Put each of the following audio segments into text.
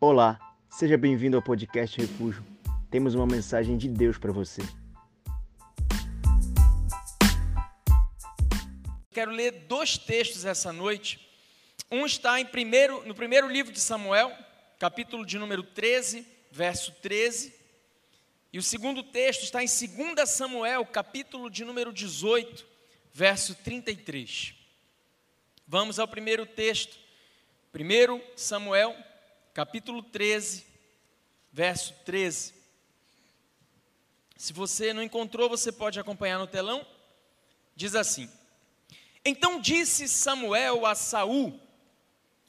Olá, seja bem-vindo ao podcast Refúgio. Temos uma mensagem de Deus para você. Quero ler dois textos essa noite. Um está em primeiro, no primeiro livro de Samuel, capítulo de número 13, verso 13. E o segundo texto está em 2 Samuel, capítulo de número 18, verso 33. Vamos ao primeiro texto. 1 Samuel, capítulo 13, verso 13. Se você não encontrou, você pode acompanhar no telão. Diz assim: Então disse Samuel a Saul: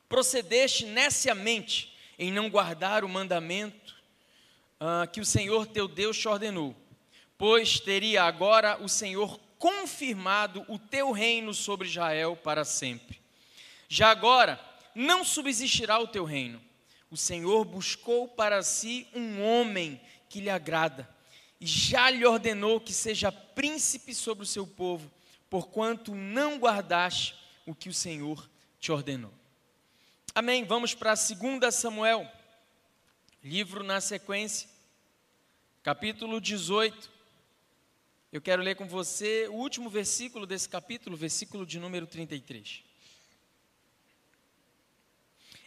Procedeste neciamente em não guardar o mandamento uh, que o Senhor teu Deus te ordenou, pois teria agora o Senhor confirmado o teu reino sobre Israel para sempre. Já agora não subsistirá o teu reino o Senhor buscou para si um homem que lhe agrada, e já lhe ordenou que seja príncipe sobre o seu povo, porquanto não guardaste o que o Senhor te ordenou. Amém. Vamos para 2 Samuel, livro na sequência, capítulo 18. Eu quero ler com você o último versículo desse capítulo, versículo de número 33.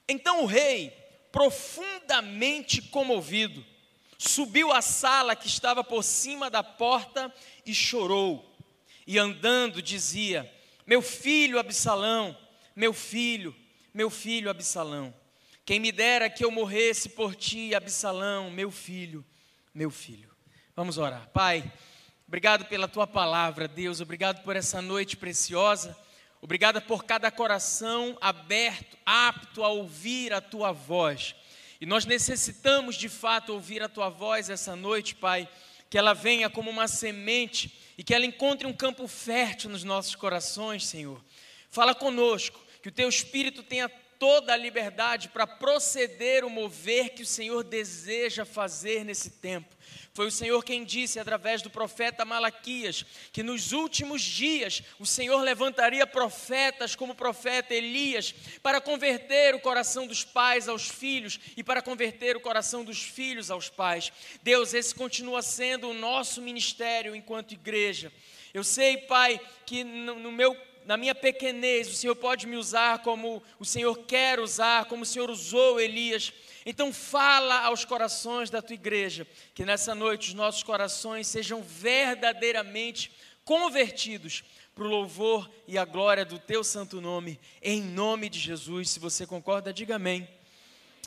Então o rei profundamente comovido, subiu à sala que estava por cima da porta e chorou. E andando dizia: Meu filho Absalão, meu filho, meu filho Absalão, quem me dera que eu morresse por ti, Absalão, meu filho, meu filho. Vamos orar. Pai, obrigado pela tua palavra, Deus, obrigado por essa noite preciosa. Obrigada por cada coração aberto, apto a ouvir a tua voz. E nós necessitamos de fato ouvir a tua voz essa noite, Pai, que ela venha como uma semente e que ela encontre um campo fértil nos nossos corações, Senhor. Fala conosco, que o teu espírito tenha toda a liberdade para proceder o mover que o Senhor deseja fazer nesse tempo. Foi o Senhor quem disse, através do profeta Malaquias, que nos últimos dias o Senhor levantaria profetas como o profeta Elias, para converter o coração dos pais aos filhos e para converter o coração dos filhos aos pais. Deus, esse continua sendo o nosso ministério enquanto igreja. Eu sei, Pai, que no, meu na minha pequenez, o Senhor pode me usar como o Senhor quer usar, como o Senhor usou Elias então fala aos corações da tua igreja, que nessa noite os nossos corações sejam verdadeiramente convertidos para o louvor e a glória do teu santo nome, em nome de Jesus. Se você concorda, diga amém.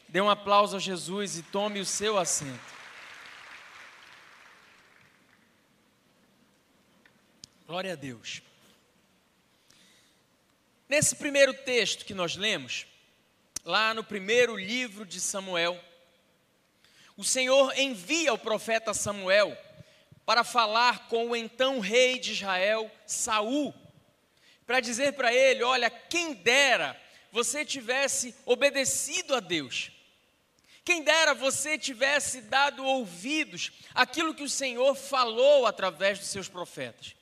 Dê um aplauso a Jesus e tome o seu assento. Glória a Deus. Nesse primeiro texto que nós lemos, lá no primeiro livro de Samuel, o Senhor envia o profeta Samuel para falar com o então rei de Israel, Saul, para dizer para ele: Olha, quem dera você tivesse obedecido a Deus, quem dera você tivesse dado ouvidos àquilo que o Senhor falou através dos seus profetas.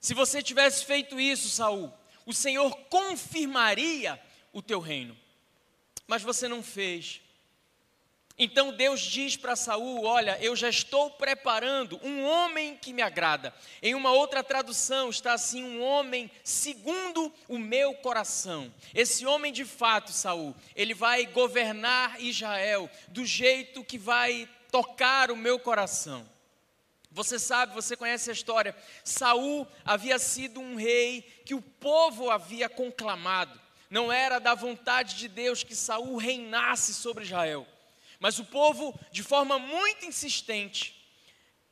Se você tivesse feito isso, Saul, o Senhor confirmaria o teu reino mas você não fez. Então Deus diz para Saul: Olha, eu já estou preparando um homem que me agrada. Em uma outra tradução está assim: um homem segundo o meu coração. Esse homem de fato, Saul, ele vai governar Israel do jeito que vai tocar o meu coração. Você sabe, você conhece a história. Saul havia sido um rei que o povo havia conclamado não era da vontade de Deus que Saul reinasse sobre Israel. Mas o povo, de forma muito insistente,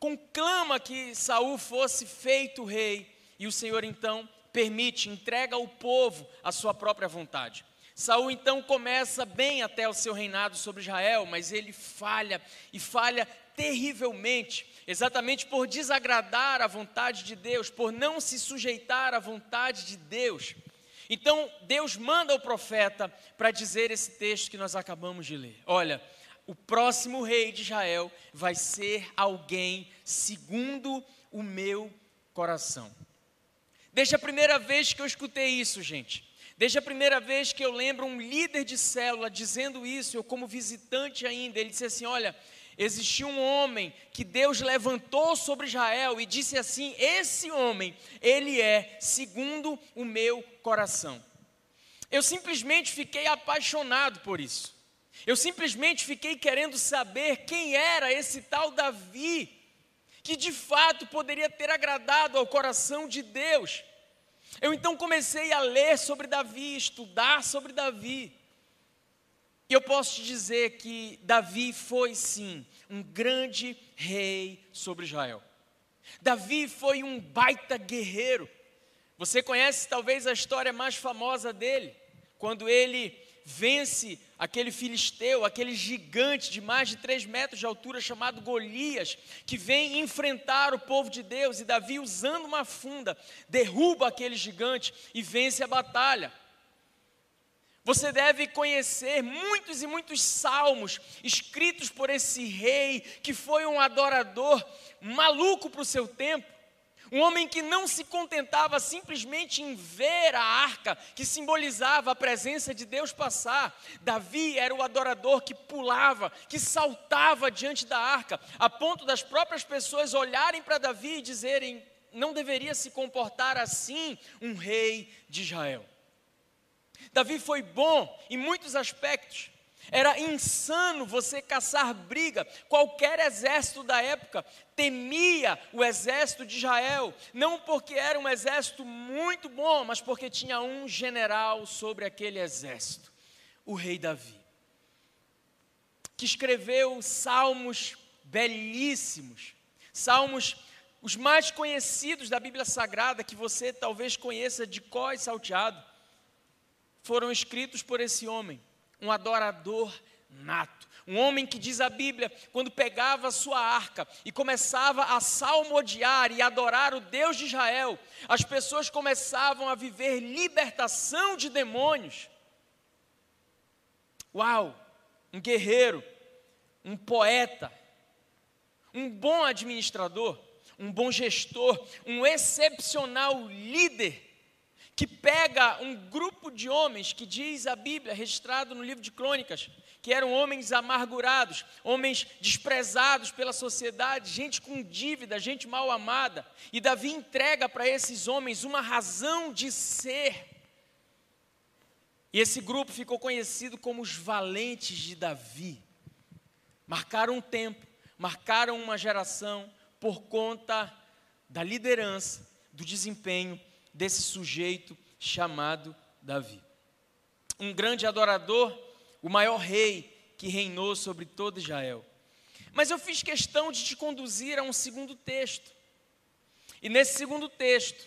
conclama que Saul fosse feito rei, e o Senhor então permite, entrega ao povo a sua própria vontade. Saul então começa bem até o seu reinado sobre Israel, mas ele falha e falha terrivelmente, exatamente por desagradar a vontade de Deus, por não se sujeitar à vontade de Deus. Então, Deus manda o profeta para dizer esse texto que nós acabamos de ler. Olha, o próximo rei de Israel vai ser alguém segundo o meu coração. Desde a primeira vez que eu escutei isso, gente, Desde a primeira vez que eu lembro um líder de célula dizendo isso, eu como visitante ainda, ele disse assim: Olha, existiu um homem que Deus levantou sobre Israel e disse assim: Esse homem, ele é segundo o meu coração. Eu simplesmente fiquei apaixonado por isso. Eu simplesmente fiquei querendo saber quem era esse tal Davi, que de fato poderia ter agradado ao coração de Deus. Eu então comecei a ler sobre Davi, estudar sobre Davi. E eu posso te dizer que Davi foi sim um grande rei sobre Israel. Davi foi um baita guerreiro. Você conhece talvez a história mais famosa dele, quando ele vence aquele filisteu, aquele gigante de mais de três metros de altura chamado Golias, que vem enfrentar o povo de Deus, e Davi, usando uma funda, derruba aquele gigante e vence a batalha. Você deve conhecer muitos e muitos salmos escritos por esse rei que foi um adorador maluco para o seu tempo um homem que não se contentava simplesmente em ver a arca, que simbolizava a presença de Deus passar. Davi era o adorador que pulava, que saltava diante da arca, a ponto das próprias pessoas olharem para Davi e dizerem: não deveria se comportar assim um rei de Israel. Davi foi bom em muitos aspectos. Era insano você caçar briga. Qualquer exército da época temia o exército de Israel, não porque era um exército muito bom, mas porque tinha um general sobre aquele exército, o rei Davi, que escreveu salmos belíssimos, salmos os mais conhecidos da Bíblia Sagrada, que você talvez conheça de có e salteado, foram escritos por esse homem um adorador nato. Um homem que diz a Bíblia, quando pegava a sua arca e começava a salmodiar e adorar o Deus de Israel, as pessoas começavam a viver libertação de demônios. Uau! Um guerreiro, um poeta, um bom administrador, um bom gestor, um excepcional líder que pega um grupo de homens que diz a Bíblia, registrado no livro de Crônicas, que eram homens amargurados, homens desprezados pela sociedade, gente com dívida, gente mal amada, e Davi entrega para esses homens uma razão de ser. E esse grupo ficou conhecido como os valentes de Davi. Marcaram um tempo, marcaram uma geração por conta da liderança, do desempenho desse sujeito chamado Davi. Um grande adorador, o maior rei que reinou sobre todo Israel. Mas eu fiz questão de te conduzir a um segundo texto. E nesse segundo texto,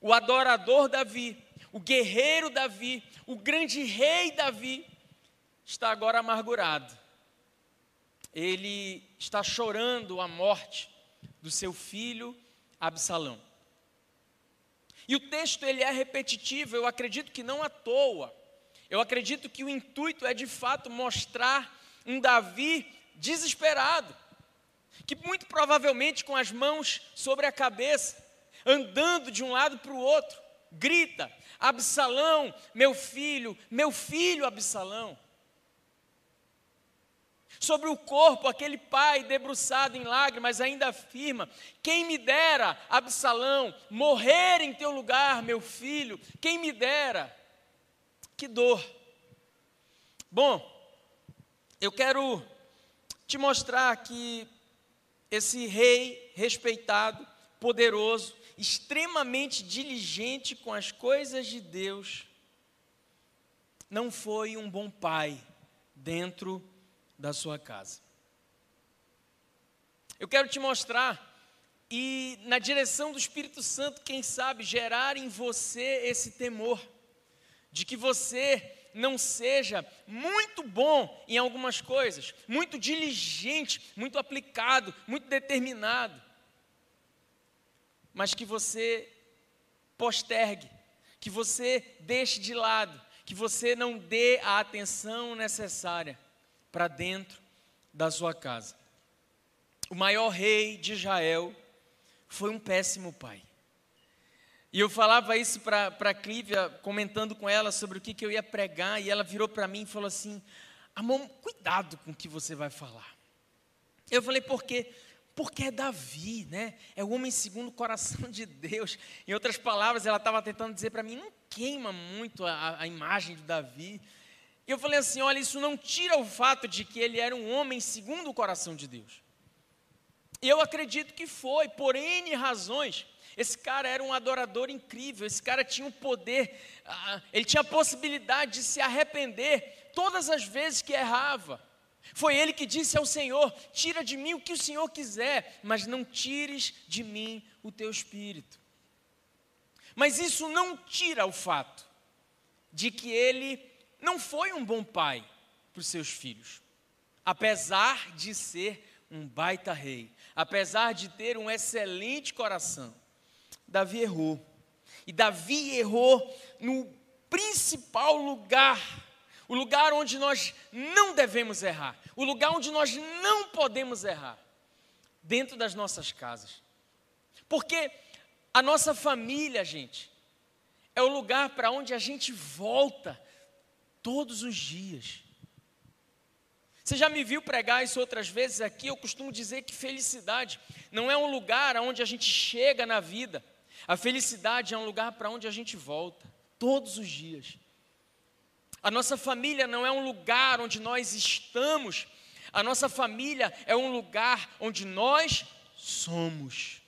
o adorador Davi, o guerreiro Davi, o grande rei Davi, está agora amargurado. Ele está chorando a morte do seu filho Absalão. E o texto ele é repetitivo, eu acredito que não à toa. Eu acredito que o intuito é de fato mostrar um Davi desesperado, que muito provavelmente com as mãos sobre a cabeça, andando de um lado para o outro, grita: Absalão, meu filho, meu filho Absalão sobre o corpo, aquele pai debruçado em lágrimas ainda afirma: Quem me dera, Absalão, morrer em teu lugar, meu filho, quem me dera. Que dor. Bom, eu quero te mostrar que esse rei respeitado, poderoso, extremamente diligente com as coisas de Deus, não foi um bom pai dentro da sua casa. Eu quero te mostrar e, na direção do Espírito Santo, quem sabe, gerar em você esse temor, de que você não seja muito bom em algumas coisas, muito diligente, muito aplicado, muito determinado, mas que você postergue, que você deixe de lado, que você não dê a atenção necessária para dentro da sua casa. O maior rei de Israel foi um péssimo pai. E eu falava isso para a Clívia, comentando com ela sobre o que, que eu ia pregar, e ela virou para mim e falou assim: Amor, cuidado com o que você vai falar. Eu falei, por quê? Porque é Davi, né? É o homem segundo o coração de Deus. Em outras palavras, ela estava tentando dizer para mim: não queima muito a, a imagem de Davi. E eu falei assim: olha, isso não tira o fato de que ele era um homem segundo o coração de Deus. Eu acredito que foi, por N razões. Esse cara era um adorador incrível, esse cara tinha o poder, ele tinha a possibilidade de se arrepender todas as vezes que errava. Foi ele que disse ao Senhor: Tira de mim o que o Senhor quiser, mas não tires de mim o teu espírito. Mas isso não tira o fato de que ele não foi um bom pai para os seus filhos, apesar de ser um baita rei, apesar de ter um excelente coração. Davi errou. E Davi errou no principal lugar, o lugar onde nós não devemos errar, o lugar onde nós não podemos errar, dentro das nossas casas. Porque a nossa família, gente, é o lugar para onde a gente volta todos os dias. Você já me viu pregar isso outras vezes aqui? Eu costumo dizer que felicidade não é um lugar onde a gente chega na vida, a felicidade é um lugar para onde a gente volta, todos os dias. A nossa família não é um lugar onde nós estamos, a nossa família é um lugar onde nós somos.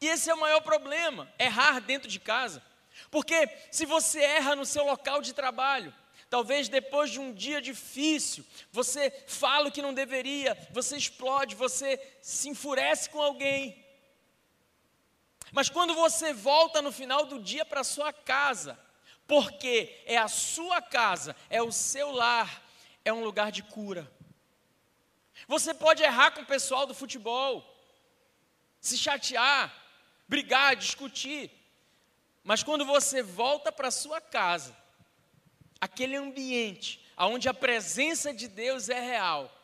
E esse é o maior problema, errar dentro de casa. Porque se você erra no seu local de trabalho, talvez depois de um dia difícil, você fala o que não deveria, você explode, você se enfurece com alguém. Mas quando você volta no final do dia para sua casa, porque é a sua casa, é o seu lar, é um lugar de cura. Você pode errar com o pessoal do futebol, se chatear, brigar, discutir, mas quando você volta para sua casa, aquele ambiente onde a presença de Deus é real,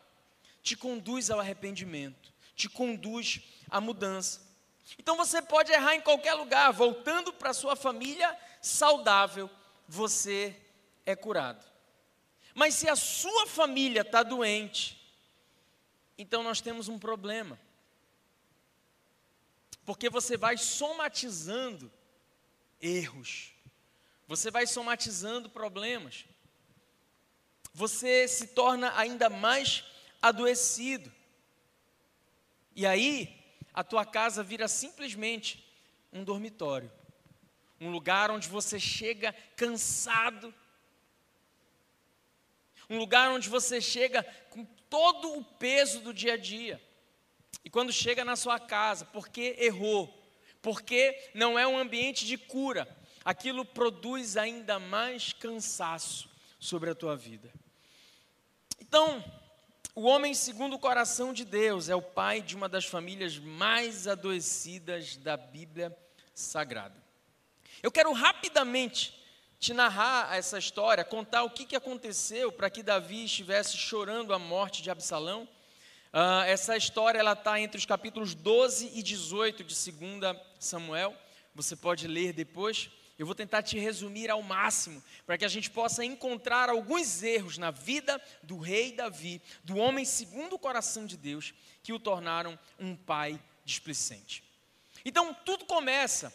te conduz ao arrependimento, te conduz à mudança. Então você pode errar em qualquer lugar, voltando para sua família saudável, você é curado. Mas se a sua família está doente, então nós temos um problema. Porque você vai somatizando erros, você vai somatizando problemas, você se torna ainda mais adoecido. E aí, a tua casa vira simplesmente um dormitório, um lugar onde você chega cansado, um lugar onde você chega com todo o peso do dia a dia. E quando chega na sua casa, porque errou, porque não é um ambiente de cura, aquilo produz ainda mais cansaço sobre a tua vida. Então, o homem segundo o coração de Deus é o pai de uma das famílias mais adoecidas da Bíblia Sagrada. Eu quero rapidamente te narrar essa história, contar o que, que aconteceu para que Davi estivesse chorando a morte de Absalão. Uh, essa história ela está entre os capítulos 12 e 18 de 2 Samuel. Você pode ler depois. Eu vou tentar te resumir ao máximo, para que a gente possa encontrar alguns erros na vida do rei Davi, do homem segundo o coração de Deus, que o tornaram um pai displicente. Então, tudo começa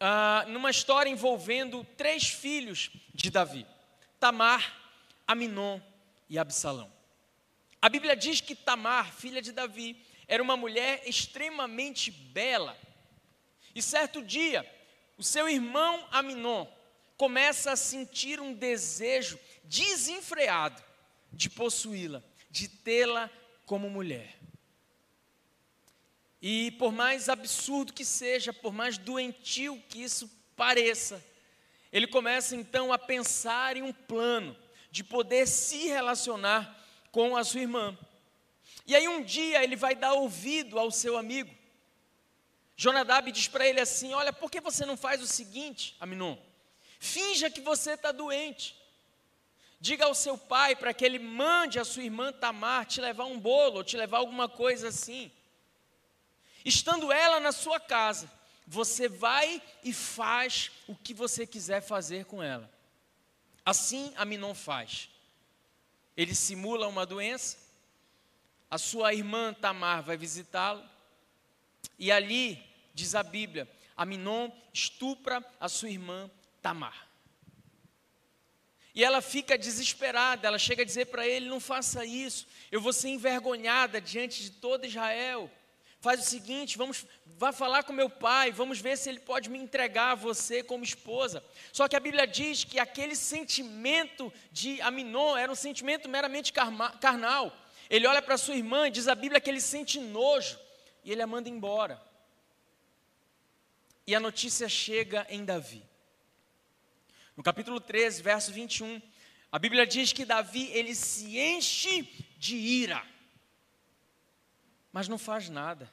ah, numa história envolvendo três filhos de Davi: Tamar, Aminon e Absalão. A Bíblia diz que Tamar, filha de Davi, era uma mulher extremamente bela. E certo dia, o seu irmão Aminon começa a sentir um desejo desenfreado de possuí-la, de tê-la como mulher. E por mais absurdo que seja, por mais doentio que isso pareça, ele começa então a pensar em um plano de poder se relacionar com a sua irmã. E aí um dia ele vai dar ouvido ao seu amigo, Jonadab diz para ele assim: Olha, por que você não faz o seguinte, Aminon? Finja que você está doente. Diga ao seu pai para que ele mande a sua irmã Tamar te levar um bolo ou te levar alguma coisa assim. Estando ela na sua casa, você vai e faz o que você quiser fazer com ela. Assim Aminon faz. Ele simula uma doença, a sua irmã Tamar vai visitá-lo, e ali, diz a Bíblia, Aminon estupra a sua irmã Tamar. E ela fica desesperada, ela chega a dizer para ele: não faça isso, eu vou ser envergonhada diante de todo Israel. Faz o seguinte, vamos, vá falar com meu pai, vamos ver se ele pode me entregar a você como esposa. Só que a Bíblia diz que aquele sentimento de Aminon era um sentimento meramente carnal. Ele olha para sua irmã e diz a Bíblia que ele sente nojo e ele a manda embora. E a notícia chega em Davi. No capítulo 13, verso 21, a Bíblia diz que Davi ele se enche de ira, mas não faz nada.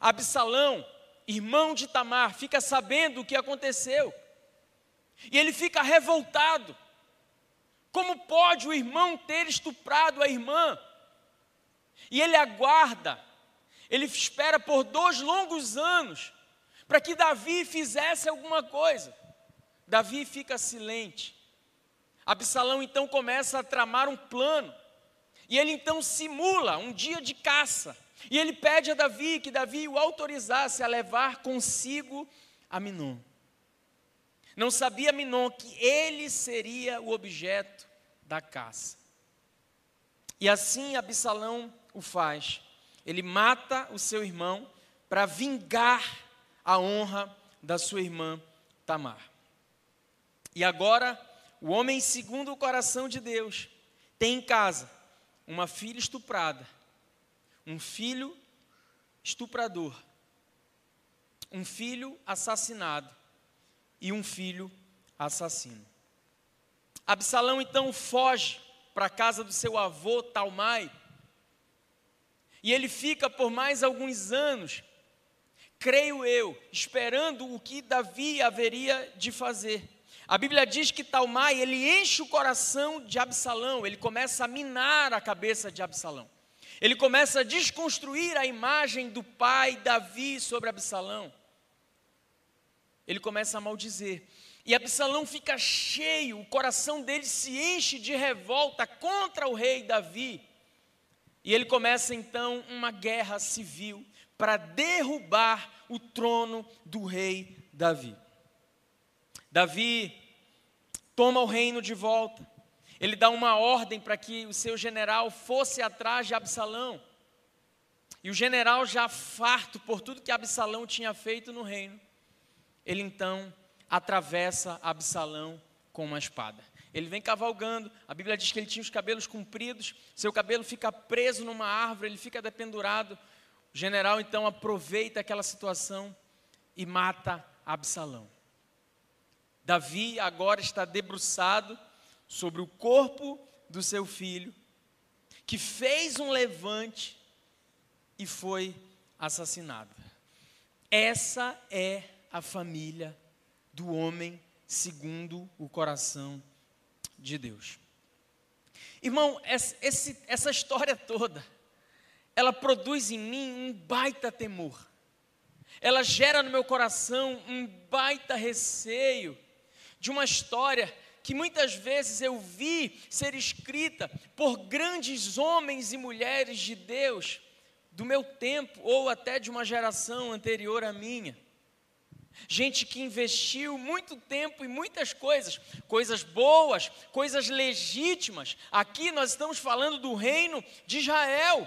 Absalão, irmão de Tamar, fica sabendo o que aconteceu. E ele fica revoltado. Como pode o irmão ter estuprado a irmã? E ele aguarda, ele espera por dois longos anos para que Davi fizesse alguma coisa. Davi fica silente. Absalão então começa a tramar um plano. E ele então simula um dia de caça. E ele pede a Davi que Davi o autorizasse a levar consigo Aminon. Não sabia Aminon que ele seria o objeto da caça. E assim Absalão o faz. Ele mata o seu irmão para vingar a honra da sua irmã Tamar. E agora, o homem segundo o coração de Deus tem em casa uma filha estuprada, um filho estuprador, um filho assassinado e um filho assassino. Absalão então foge para a casa do seu avô Talmai. E ele fica por mais alguns anos, creio eu, esperando o que Davi haveria de fazer. A Bíblia diz que Talmai, ele enche o coração de Absalão, ele começa a minar a cabeça de Absalão. Ele começa a desconstruir a imagem do pai Davi sobre Absalão. Ele começa a maldizer. E Absalão fica cheio, o coração dele se enche de revolta contra o rei Davi. E ele começa então uma guerra civil para derrubar o trono do rei Davi. Davi toma o reino de volta. Ele dá uma ordem para que o seu general fosse atrás de Absalão. E o general, já farto por tudo que Absalão tinha feito no reino, ele então atravessa Absalão com uma espada. Ele vem cavalgando, a Bíblia diz que ele tinha os cabelos compridos, seu cabelo fica preso numa árvore, ele fica dependurado. O general então aproveita aquela situação e mata Absalão. Davi agora está debruçado sobre o corpo do seu filho, que fez um levante e foi assassinado. Essa é a família do homem segundo o coração de Deus. Irmão, essa, essa história toda, ela produz em mim um baita temor. Ela gera no meu coração um baita receio de uma história que muitas vezes eu vi ser escrita por grandes homens e mulheres de Deus do meu tempo ou até de uma geração anterior à minha. Gente que investiu muito tempo e muitas coisas, coisas boas, coisas legítimas. Aqui nós estamos falando do reino de Israel.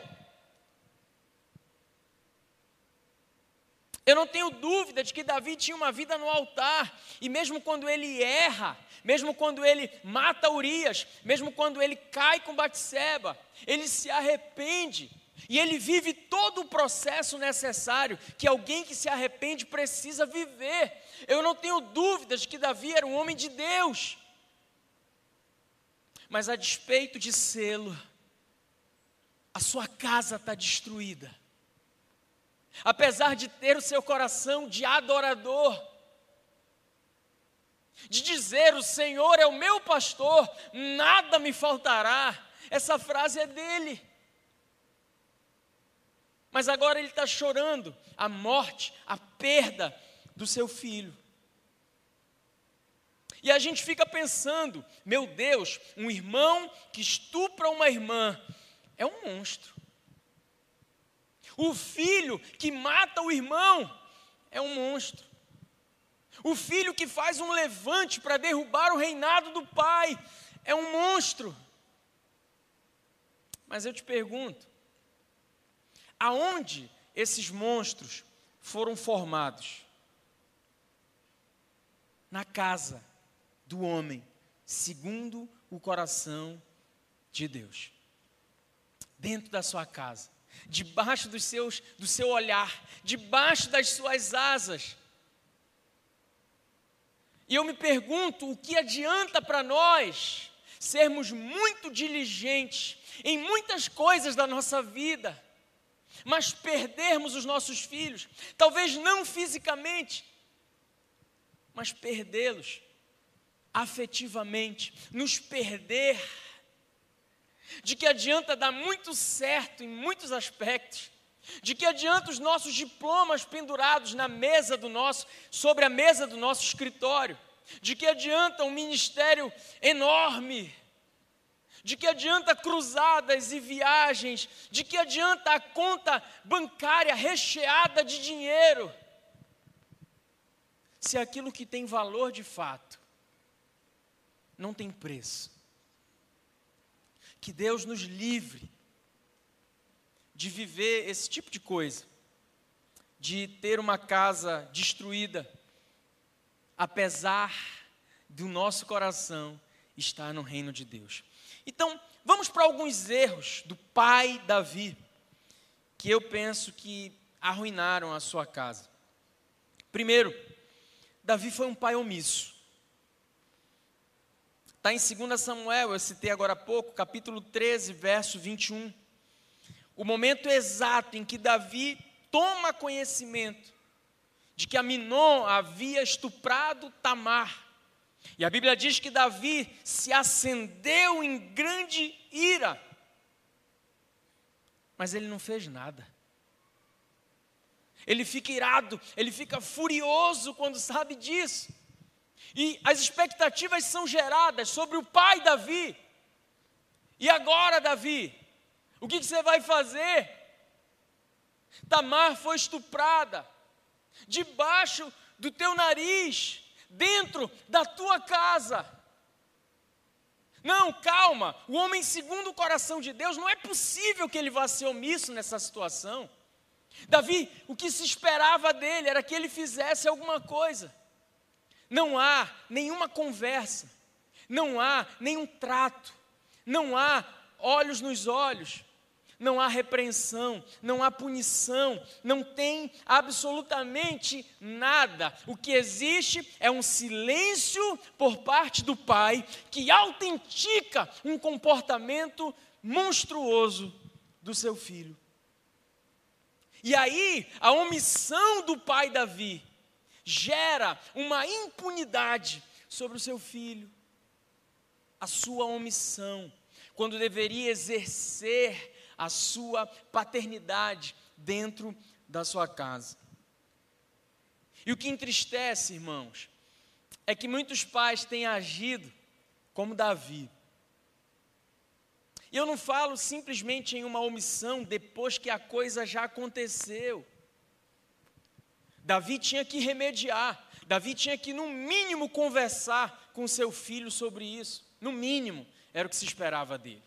Eu não tenho dúvida de que Davi tinha uma vida no altar, e mesmo quando ele erra, mesmo quando ele mata Urias, mesmo quando ele cai com Batseba, ele se arrepende e ele vive todo o processo necessário que alguém que se arrepende precisa viver. Eu não tenho dúvidas de que Davi era um homem de Deus. Mas a despeito de sê-lo, a sua casa está destruída apesar de ter o seu coração de adorador, de dizer: O Senhor é o meu pastor, nada me faltará. Essa frase é dele. Mas agora ele está chorando a morte, a perda do seu filho. E a gente fica pensando, meu Deus, um irmão que estupra uma irmã é um monstro. O filho que mata o irmão é um monstro. O filho que faz um levante para derrubar o reinado do pai é um monstro. Mas eu te pergunto, aonde esses monstros foram formados? Na casa do homem, segundo o coração de Deus. Dentro da sua casa, debaixo dos seus, do seu olhar, debaixo das suas asas. E eu me pergunto o que adianta para nós sermos muito diligentes em muitas coisas da nossa vida, mas perdermos os nossos filhos, talvez não fisicamente, mas perdê-los afetivamente, nos perder. De que adianta dar muito certo em muitos aspectos, de que adianta os nossos diplomas pendurados na mesa do nosso, sobre a mesa do nosso escritório, de que adianta um ministério enorme, de que adianta cruzadas e viagens, de que adianta a conta bancária recheada de dinheiro, se aquilo que tem valor de fato não tem preço. Que Deus nos livre de viver esse tipo de coisa, de ter uma casa destruída, apesar do nosso coração estar no reino de Deus. Então, vamos para alguns erros do pai Davi, que eu penso que arruinaram a sua casa. Primeiro, Davi foi um pai omisso. Está em 2 Samuel, eu citei agora há pouco, capítulo 13, verso 21. O momento exato em que Davi toma conhecimento de que Aminon havia estuprado Tamar. E a Bíblia diz que Davi se acendeu em grande ira. Mas ele não fez nada. Ele fica irado, ele fica furioso quando sabe disso. E as expectativas são geradas sobre o pai Davi. E agora, Davi, o que, você vai fazer? Tamar foi estuprada, debaixo do teu nariz, dentro da tua casa. Não, calma, o homem segundo o coração de Deus, não é possível que ele vá ser omisso nessa situação. Davi, o que se esperava dele era que ele fizesse alguma coisa. Não há nenhuma conversa, não há nenhum trato, não há olhos nos olhos, não há repreensão, não há punição, não tem absolutamente nada. O que existe é um silêncio por parte do pai que autentica um comportamento monstruoso do seu filho. E aí, a omissão do pai Davi gera uma impunidade sobre o seu filho, a sua omissão, quando deveria exercer a sua paternidade dentro da sua casa. E o que entristece, irmãos, é que muitos pais têm agido como Davi. E eu não falo simplesmente em uma omissão depois que a coisa já aconteceu. Davi tinha que remediar, Davi tinha que, no mínimo, conversar com seu filho sobre isso. No mínimo, era o que se esperava dele.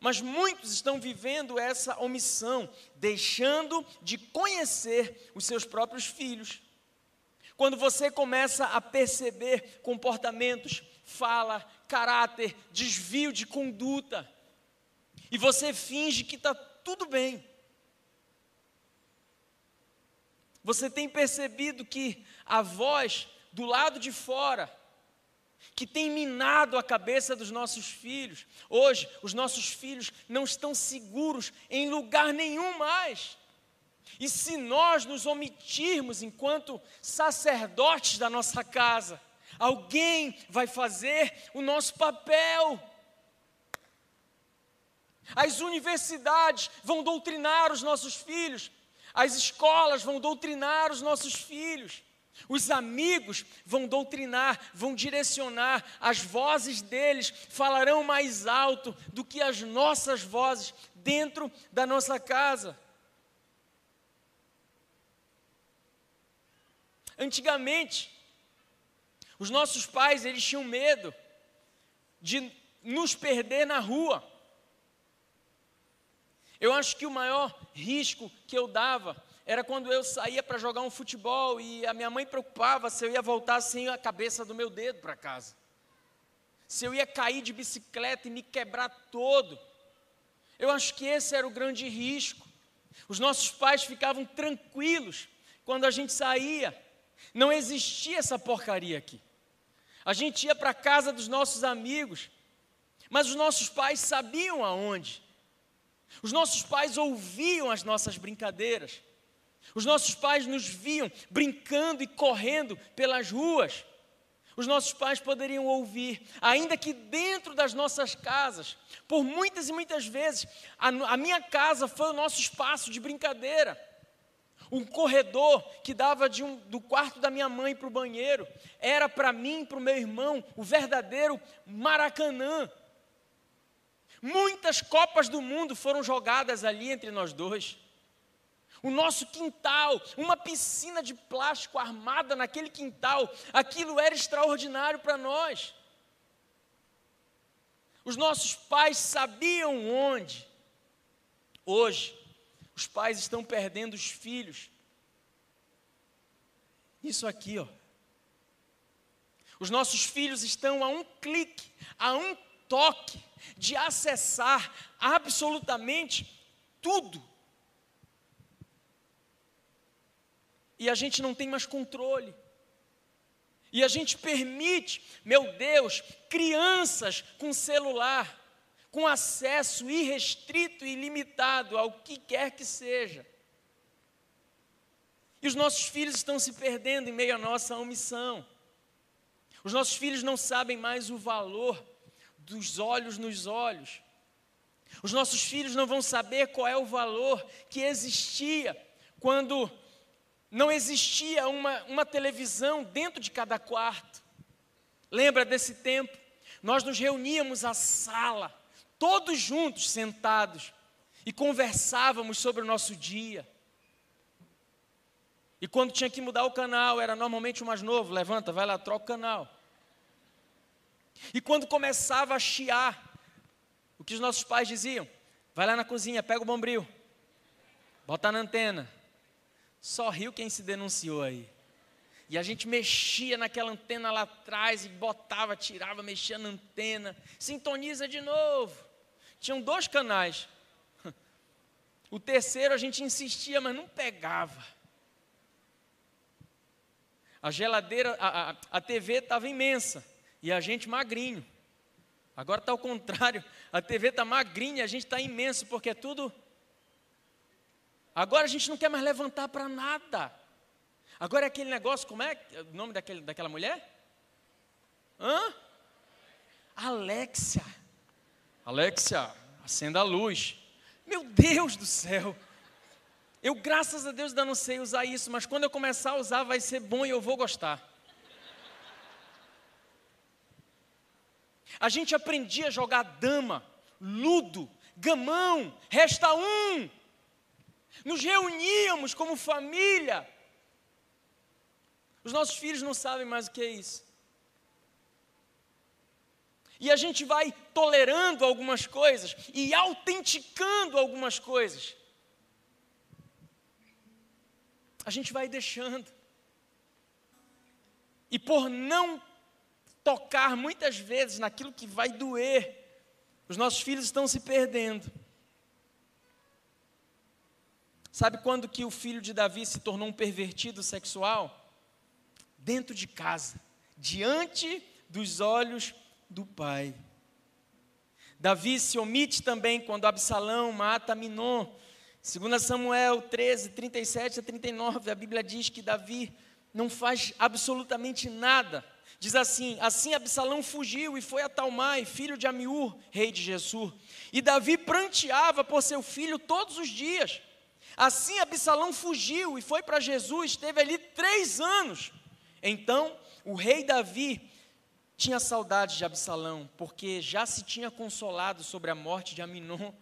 Mas muitos estão vivendo essa omissão, deixando de conhecer os seus próprios filhos. Quando você começa a perceber comportamentos, fala, caráter, desvio de conduta, e você finge que está tudo bem. Você tem percebido que a voz do lado de fora, que tem minado a cabeça dos nossos filhos, hoje os nossos filhos não estão seguros em lugar nenhum mais. E se nós nos omitirmos enquanto sacerdotes da nossa casa, alguém vai fazer o nosso papel. As universidades vão doutrinar os nossos filhos. As escolas vão doutrinar os nossos filhos. Os amigos vão doutrinar, vão direcionar, as vozes deles falarão mais alto do que as nossas vozes dentro da nossa casa. Antigamente, os nossos pais, eles tinham medo de nos perder na rua. Eu acho que o maior risco que eu dava era quando eu saía para jogar um futebol e a minha mãe preocupava se eu ia voltar sem a cabeça do meu dedo para casa. Se eu ia cair de bicicleta e me quebrar todo. Eu acho que esse era o grande risco. Os nossos pais ficavam tranquilos quando a gente saía. Não existia essa porcaria aqui. A gente ia para a casa dos nossos amigos, mas os nossos pais sabiam aonde. Os nossos pais ouviam as nossas brincadeiras. Os nossos pais nos viam brincando e correndo pelas ruas. Os nossos pais poderiam ouvir, ainda que dentro das nossas casas, por muitas e muitas vezes, a, a minha casa foi o nosso espaço de brincadeira. Um corredor que dava um, do quarto da minha mãe para o banheiro era para mim e para o meu irmão o verdadeiro Maracanã. Muitas Copas do Mundo foram jogadas ali entre nós dois. O nosso quintal, uma piscina de plástico armada naquele quintal, aquilo era extraordinário para nós. Os nossos pais sabiam onde. Hoje, os pais estão perdendo os filhos. Isso aqui, ó. Os nossos filhos estão a um clique, a um toque de acessar absolutamente tudo. E a gente não tem mais controle. E a gente permite, meu Deus, crianças com celular com acesso irrestrito e ilimitado ao que quer que seja. E os nossos filhos estão se perdendo em meio à nossa omissão. Os nossos filhos não sabem mais o valor dos olhos nos olhos. Os nossos filhos não vão saber qual é o valor que existia quando não existia uma, uma televisão dentro de cada quarto. Lembra desse tempo? Nós nos reuníamos à sala todos juntos sentados e conversávamos sobre o nosso dia. E quando tinha que mudar o canal, era normalmente o mais novo, levanta, vai lá, troca o canal. E quando começava a chiar, o que os nossos pais diziam? Vai lá na cozinha, pega o bombril, bota na antena. Só riu quem se denunciou aí. E a gente mexia naquela antena lá atrás e botava, tirava, mexia na antena. Sintoniza de novo. Tinham dois canais. O terceiro a gente insistia, mas não pegava. A geladeira, a, a, a TV estava imensa e a gente magrinho. Agora está ao contrário, a TV está magrinha, a gente está imenso, porque é tudo. Agora a gente não quer mais levantar para nada. Agora é aquele negócio, como é o nome daquele, daquela mulher? Hã? Alexia. Alexia, acenda a luz. Meu Deus do céu. Eu, graças a Deus, ainda não sei usar isso, mas quando eu começar a usar, vai ser bom e eu vou gostar. A gente aprendia a jogar dama, ludo, gamão, resta um. Nos reuníamos como família. Os nossos filhos não sabem mais o que é isso. E a gente vai tolerando algumas coisas e autenticando algumas coisas. A gente vai deixando. E por não tocar muitas vezes naquilo que vai doer, os nossos filhos estão se perdendo. Sabe quando que o filho de Davi se tornou um pervertido sexual? Dentro de casa, diante dos olhos do pai. Davi se omite também quando Absalão mata Minon. 2 Samuel 13, 37 a 39, a Bíblia diz que Davi não faz absolutamente nada diz assim: Assim Absalão fugiu e foi a Talmai, filho de Amiur, rei de Gessur. E Davi pranteava por seu filho todos os dias. Assim Absalão fugiu e foi para Jesus, esteve ali três anos. Então o rei Davi tinha saudade de Absalão, porque já se tinha consolado sobre a morte de Aminon.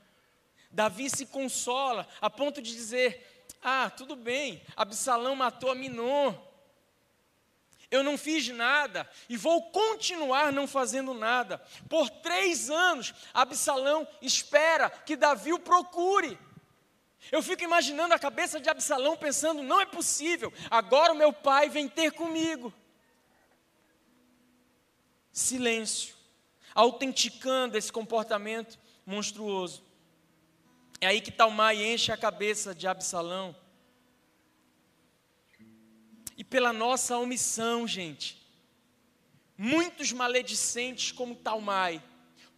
Davi se consola a ponto de dizer: Ah, tudo bem, Absalão matou Aminon. Eu não fiz nada e vou continuar não fazendo nada. Por três anos, Absalão espera que Davi o procure. Eu fico imaginando a cabeça de Absalão pensando: não é possível, agora o meu pai vem ter comigo silêncio, autenticando esse comportamento monstruoso. É aí que Talmai enche a cabeça de Absalão. E pela nossa omissão, gente, muitos maledicentes como Talmai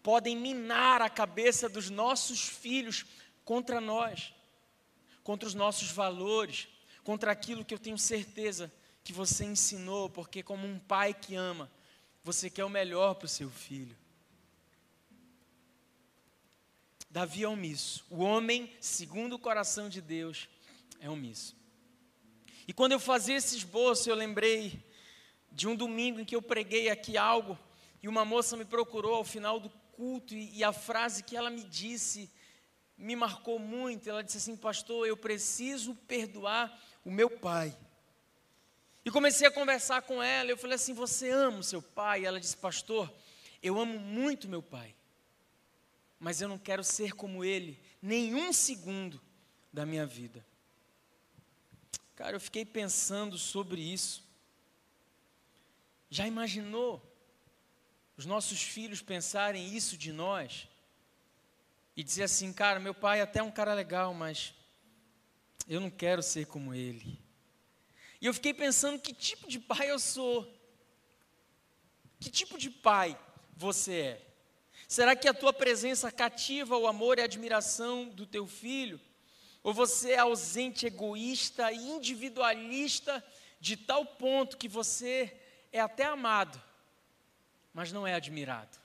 podem minar a cabeça dos nossos filhos contra nós, contra os nossos valores, contra aquilo que eu tenho certeza que você ensinou, porque como um pai que ama, você quer o melhor para o seu filho. Davi é omisso. O homem, segundo o coração de Deus, é omisso. E quando eu fazia esse esboço, eu lembrei de um domingo em que eu preguei aqui algo e uma moça me procurou ao final do culto e, e a frase que ela me disse me marcou muito. Ela disse assim: Pastor, eu preciso perdoar o meu pai. E comecei a conversar com ela. Eu falei assim: Você ama o seu pai? E ela disse: Pastor, eu amo muito meu pai, mas eu não quero ser como ele nenhum segundo da minha vida. Cara, eu fiquei pensando sobre isso. Já imaginou os nossos filhos pensarem isso de nós? E dizer assim, cara, meu pai é até um cara legal, mas eu não quero ser como ele. E eu fiquei pensando que tipo de pai eu sou. Que tipo de pai você é? Será que a tua presença cativa o amor e a admiração do teu filho? Ou você é ausente, egoísta e individualista de tal ponto que você é até amado, mas não é admirado?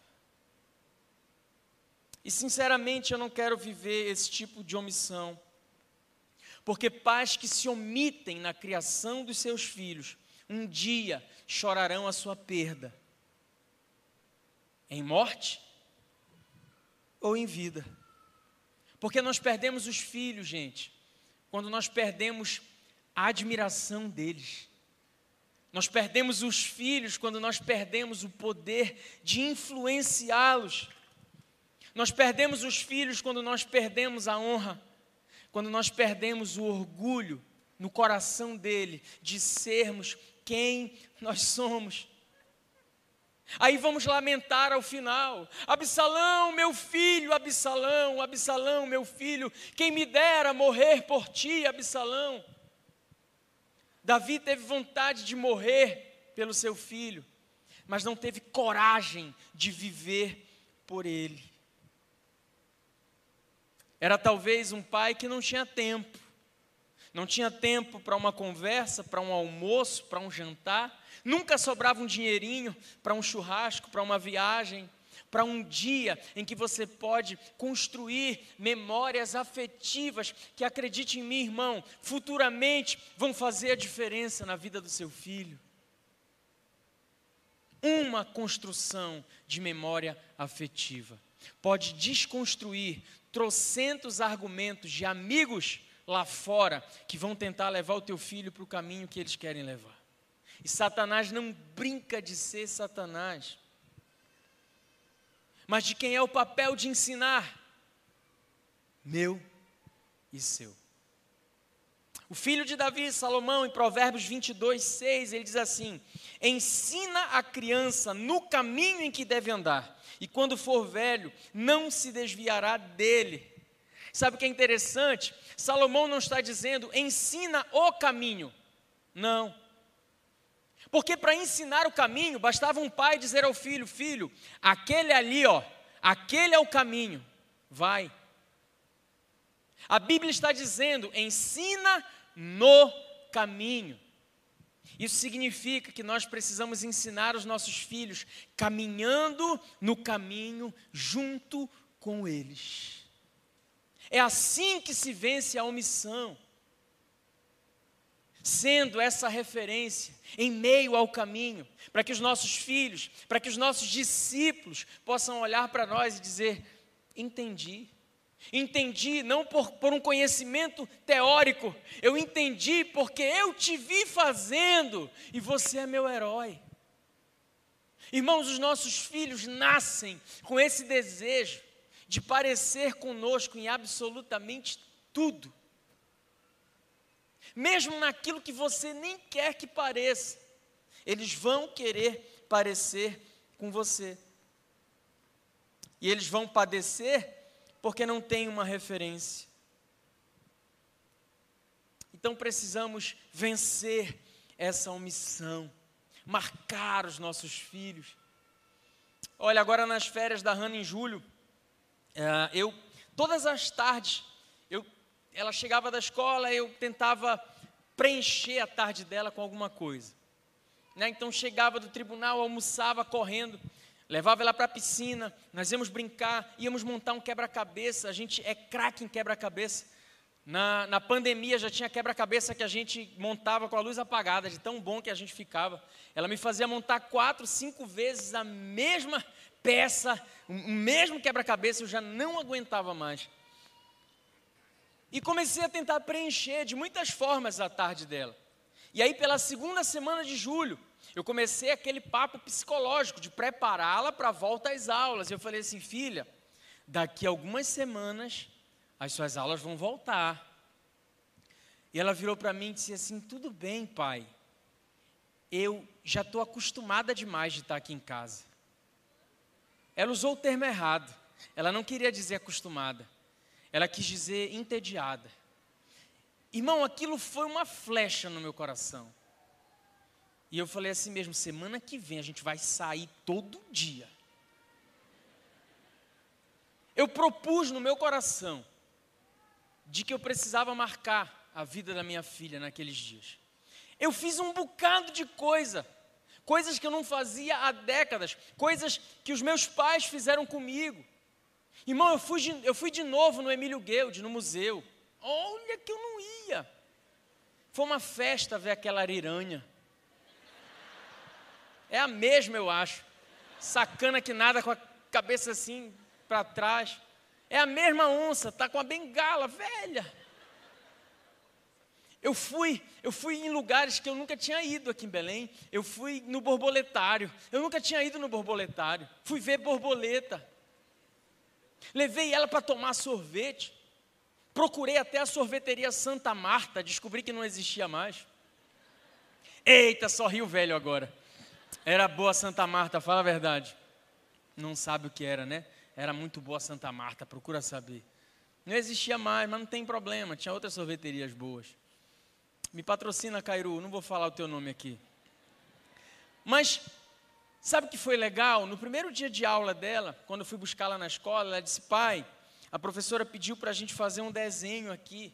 E sinceramente eu não quero viver esse tipo de omissão. Porque pais que se omitem na criação dos seus filhos, um dia chorarão a sua perda. Em morte ou em vida. Porque nós perdemos os filhos, gente, quando nós perdemos a admiração deles. Nós perdemos os filhos quando nós perdemos o poder de influenciá-los. Nós perdemos os filhos quando nós perdemos a honra quando nós perdemos o orgulho no coração dele de sermos quem nós somos. Aí vamos lamentar ao final: Absalão, meu filho, Absalão, Absalão, meu filho, quem me dera morrer por ti, Absalão. Davi teve vontade de morrer pelo seu filho, mas não teve coragem de viver por ele. Era talvez um pai que não tinha tempo. Não tinha tempo para uma conversa, para um almoço, para um jantar. Nunca sobrava um dinheirinho para um churrasco, para uma viagem, para um dia em que você pode construir memórias afetivas que, acredite em mim, irmão, futuramente vão fazer a diferença na vida do seu filho. Uma construção de memória afetiva pode desconstruir trocentos argumentos de amigos lá fora que vão tentar levar o teu filho para o caminho que eles querem levar. E Satanás não brinca de ser Satanás. Mas de quem é o papel de ensinar? Meu e seu. O filho de Davi, Salomão, em Provérbios 22, 6, ele diz assim: Ensina a criança no caminho em que deve andar, e quando for velho, não se desviará dele. Sabe o que é interessante? Salomão não está dizendo ensina o caminho. Não. Porque para ensinar o caminho, bastava um pai dizer ao filho: Filho, aquele ali, ó, aquele é o caminho, vai. A Bíblia está dizendo: ensina no caminho. Isso significa que nós precisamos ensinar os nossos filhos caminhando no caminho junto com eles. É assim que se vence a omissão. Sendo essa referência em meio ao caminho, para que os nossos filhos, para que os nossos discípulos possam olhar para nós e dizer: entendi. Entendi não por, por um conhecimento teórico, eu entendi porque eu te vi fazendo e você é meu herói. Irmãos, os nossos filhos nascem com esse desejo de parecer conosco em absolutamente tudo. Mesmo naquilo que você nem quer que pareça, eles vão querer parecer com você. E eles vão padecer porque não tem uma referência. Então precisamos vencer essa omissão, marcar os nossos filhos. Olha, agora nas férias da Hannah em julho, é, eu todas as tardes, ela chegava da escola, eu tentava preencher a tarde dela com alguma coisa. Né? Então chegava do tribunal, almoçava correndo levava ela para a piscina, nós íamos brincar, íamos montar um quebra-cabeça, a gente é craque em quebra-cabeça. Na, na pandemia já tinha quebra-cabeça que a gente montava com a luz apagada, de tão bom que a gente ficava. Ela me fazia montar quatro, cinco vezes a mesma peça, o mesmo quebra-cabeça, eu já não aguentava mais. E comecei a tentar preencher de muitas formas a tarde dela. E aí, pela segunda semana de julho, eu comecei aquele papo psicológico de prepará-la para a volta às aulas. Eu falei assim, filha, daqui a algumas semanas as suas aulas vão voltar. E ela virou para mim e disse assim: tudo bem, pai. Eu já estou acostumada demais de estar aqui em casa. Ela usou o termo errado. Ela não queria dizer acostumada. Ela quis dizer entediada. Irmão, aquilo foi uma flecha no meu coração. E eu falei assim mesmo: semana que vem a gente vai sair todo dia. Eu propus no meu coração de que eu precisava marcar a vida da minha filha naqueles dias. Eu fiz um bocado de coisa, coisas que eu não fazia há décadas, coisas que os meus pais fizeram comigo. Irmão, eu fui de, eu fui de novo no Emílio Guild, no museu. Olha que eu não ia. Foi uma festa ver aquela ariranha. É a mesma, eu acho. Sacana que nada com a cabeça assim para trás. É a mesma onça, tá com a bengala velha. Eu fui, eu fui em lugares que eu nunca tinha ido aqui em Belém. Eu fui no borboletário. Eu nunca tinha ido no borboletário. Fui ver borboleta. Levei ela para tomar sorvete. Procurei até a sorveteria Santa Marta, descobri que não existia mais. Eita, só rio velho agora. Era boa Santa Marta, fala a verdade. Não sabe o que era, né? Era muito boa Santa Marta, procura saber. Não existia mais, mas não tem problema, tinha outras sorveterias boas. Me patrocina, Cairu, não vou falar o teu nome aqui. Mas, sabe o que foi legal? No primeiro dia de aula dela, quando eu fui buscá-la na escola, ela disse: Pai, a professora pediu para a gente fazer um desenho aqui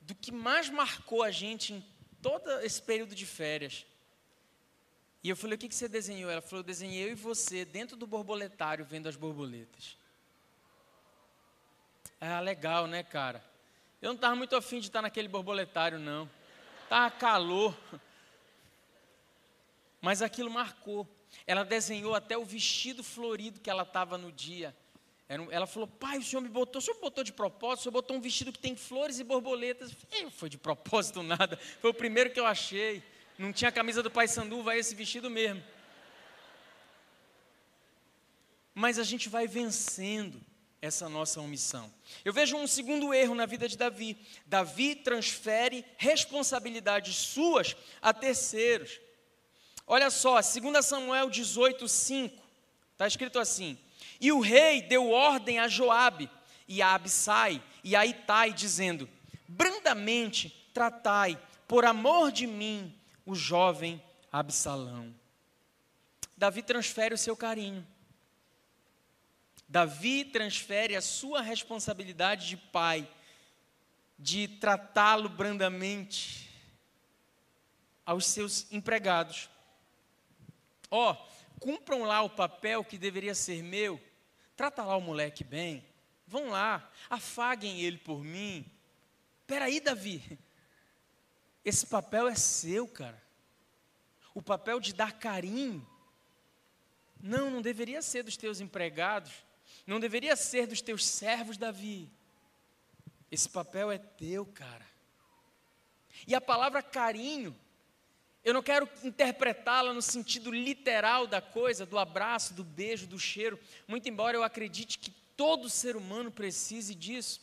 do que mais marcou a gente em todo esse período de férias. E eu falei, o que, que você desenhou? Ela falou, eu desenhei eu e você dentro do borboletário vendo as borboletas. Ah, legal, né, cara? Eu não estava muito afim de estar naquele borboletário, não. Estava calor. Mas aquilo marcou. Ela desenhou até o vestido florido que ela estava no dia. Ela falou, pai, o senhor me botou, o senhor botou de propósito, o senhor botou um vestido que tem flores e borboletas. Foi de propósito nada, foi o primeiro que eu achei. Não tinha camisa do Pai Sandu, vai esse vestido mesmo. Mas a gente vai vencendo essa nossa omissão. Eu vejo um segundo erro na vida de Davi. Davi transfere responsabilidades suas a terceiros. Olha só, 2 Samuel 18, 5, está escrito assim: E o rei deu ordem a Joabe e a Abissai e a Itai, dizendo: Brandamente tratai, por amor de mim, o jovem Absalão. Davi transfere o seu carinho. Davi transfere a sua responsabilidade de pai, de tratá-lo brandamente, aos seus empregados: Ó, oh, cumpram lá o papel que deveria ser meu, trata lá o moleque bem, vão lá, afaguem ele por mim. Peraí, Davi, esse papel é seu, cara. O papel de dar carinho. Não, não deveria ser dos teus empregados, não deveria ser dos teus servos, Davi. Esse papel é teu, cara. E a palavra carinho, eu não quero interpretá-la no sentido literal da coisa, do abraço, do beijo, do cheiro, muito embora eu acredite que todo ser humano precise disso.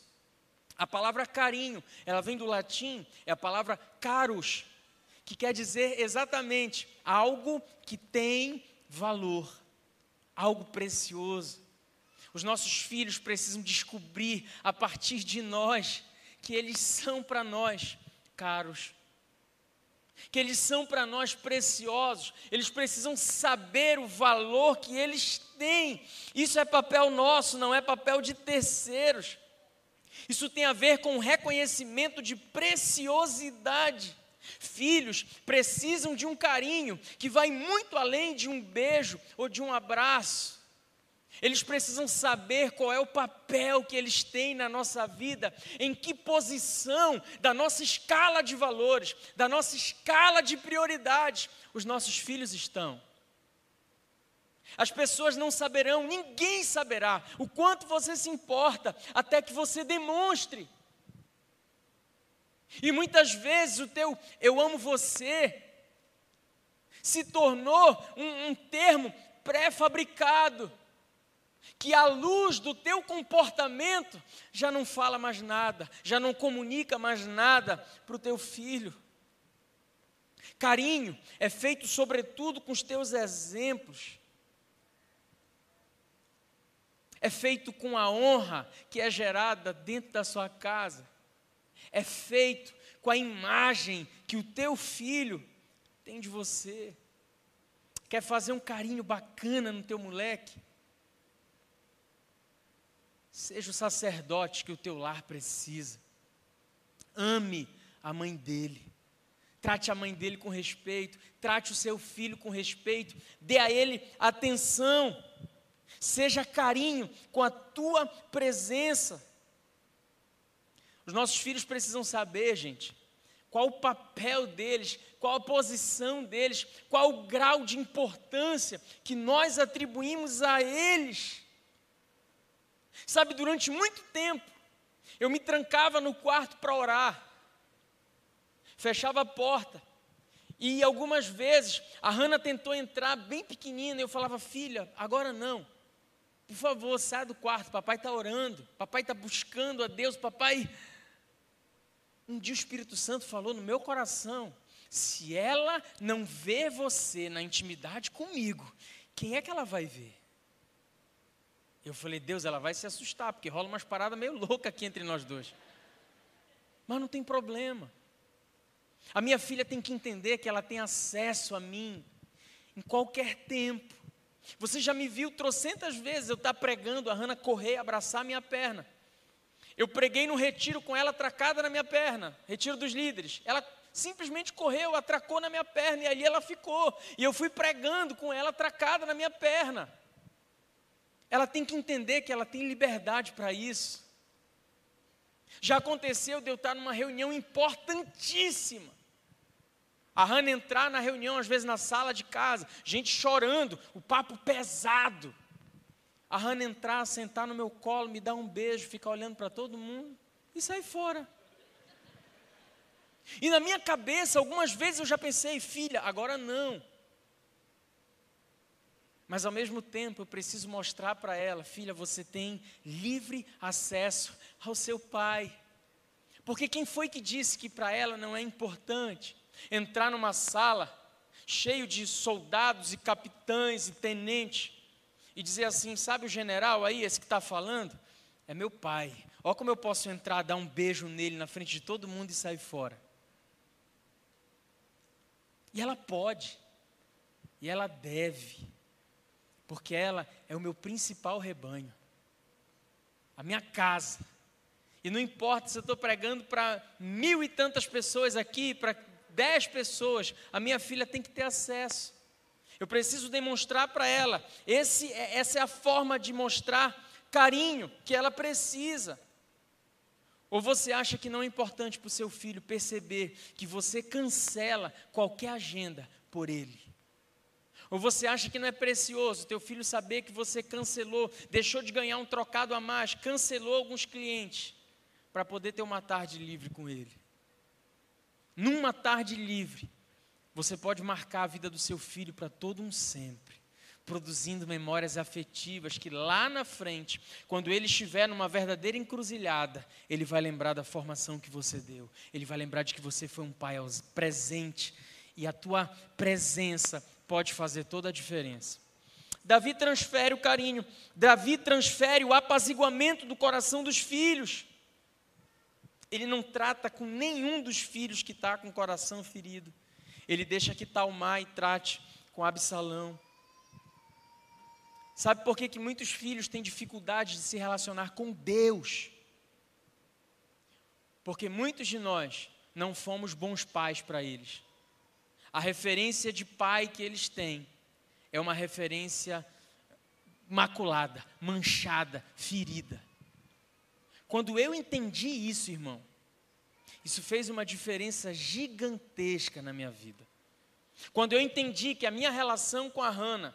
A palavra carinho, ela vem do latim, é a palavra caros, que quer dizer exatamente algo que tem valor, algo precioso. Os nossos filhos precisam descobrir a partir de nós que eles são para nós caros, que eles são para nós preciosos, eles precisam saber o valor que eles têm. Isso é papel nosso, não é papel de terceiros. Isso tem a ver com o reconhecimento de preciosidade. Filhos precisam de um carinho que vai muito além de um beijo ou de um abraço. Eles precisam saber qual é o papel que eles têm na nossa vida, em que posição da nossa escala de valores, da nossa escala de prioridades, os nossos filhos estão. As pessoas não saberão, ninguém saberá o quanto você se importa, até que você demonstre. E muitas vezes o teu eu amo você se tornou um, um termo pré-fabricado que à luz do teu comportamento já não fala mais nada, já não comunica mais nada para o teu filho. Carinho é feito sobretudo com os teus exemplos. É feito com a honra que é gerada dentro da sua casa. É feito com a imagem que o teu filho tem de você. Quer fazer um carinho bacana no teu moleque? Seja o sacerdote que o teu lar precisa. Ame a mãe dele. Trate a mãe dele com respeito. Trate o seu filho com respeito. Dê a ele atenção. Seja carinho com a tua presença. Os nossos filhos precisam saber, gente, qual o papel deles, qual a posição deles, qual o grau de importância que nós atribuímos a eles. Sabe, durante muito tempo, eu me trancava no quarto para orar, fechava a porta, e algumas vezes a Hannah tentou entrar bem pequenina, e eu falava, filha, agora não, por favor, sai do quarto, papai está orando, papai está buscando a Deus, papai. Um dia o Espírito Santo falou no meu coração: se ela não vê você na intimidade comigo, quem é que ela vai ver? Eu falei, Deus, ela vai se assustar, porque rola umas paradas meio loucas aqui entre nós dois. Mas não tem problema. A minha filha tem que entender que ela tem acesso a mim em qualquer tempo. Você já me viu trocentas vezes eu estar tá pregando, a Hanna correr, abraçar minha perna. Eu preguei no retiro com ela atracada na minha perna, retiro dos líderes. Ela simplesmente correu, atracou na minha perna e ali ela ficou. E eu fui pregando com ela atracada na minha perna. Ela tem que entender que ela tem liberdade para isso. Já aconteceu de eu estar numa reunião importantíssima. A Hannah entrar na reunião, às vezes na sala de casa, gente chorando, o papo pesado. A Hannah entrar, sentar no meu colo, me dar um beijo, ficar olhando para todo mundo e sair fora. E na minha cabeça, algumas vezes eu já pensei, filha, agora não. Mas ao mesmo tempo eu preciso mostrar para ela, filha, você tem livre acesso ao seu pai. Porque quem foi que disse que para ela não é importante entrar numa sala cheio de soldados e capitães e tenentes e dizer assim, sabe o general aí, esse que está falando? É meu pai. Olha como eu posso entrar, dar um beijo nele na frente de todo mundo e sair fora. E ela pode, e ela deve porque ela é o meu principal rebanho, a minha casa. E não importa se eu estou pregando para mil e tantas pessoas aqui, para dez pessoas, a minha filha tem que ter acesso. Eu preciso demonstrar para ela. Esse, é, essa é a forma de mostrar carinho que ela precisa. Ou você acha que não é importante para o seu filho perceber que você cancela qualquer agenda por ele? Ou você acha que não é precioso teu filho saber que você cancelou, deixou de ganhar um trocado a mais, cancelou alguns clientes para poder ter uma tarde livre com ele? Numa tarde livre, você pode marcar a vida do seu filho para todo um sempre produzindo memórias afetivas que lá na frente, quando ele estiver numa verdadeira encruzilhada, ele vai lembrar da formação que você deu. Ele vai lembrar de que você foi um pai presente e a tua presença pode fazer toda a diferença. Davi transfere o carinho, Davi transfere o apaziguamento do coração dos filhos. Ele não trata com nenhum dos filhos que está com o coração ferido. Ele deixa que Talmai trate com Absalão. Sabe por que, que muitos filhos têm dificuldade de se relacionar com Deus? Porque muitos de nós não fomos bons pais para eles. A referência de pai que eles têm é uma referência maculada, manchada, ferida. Quando eu entendi isso, irmão, isso fez uma diferença gigantesca na minha vida. Quando eu entendi que a minha relação com a Hannah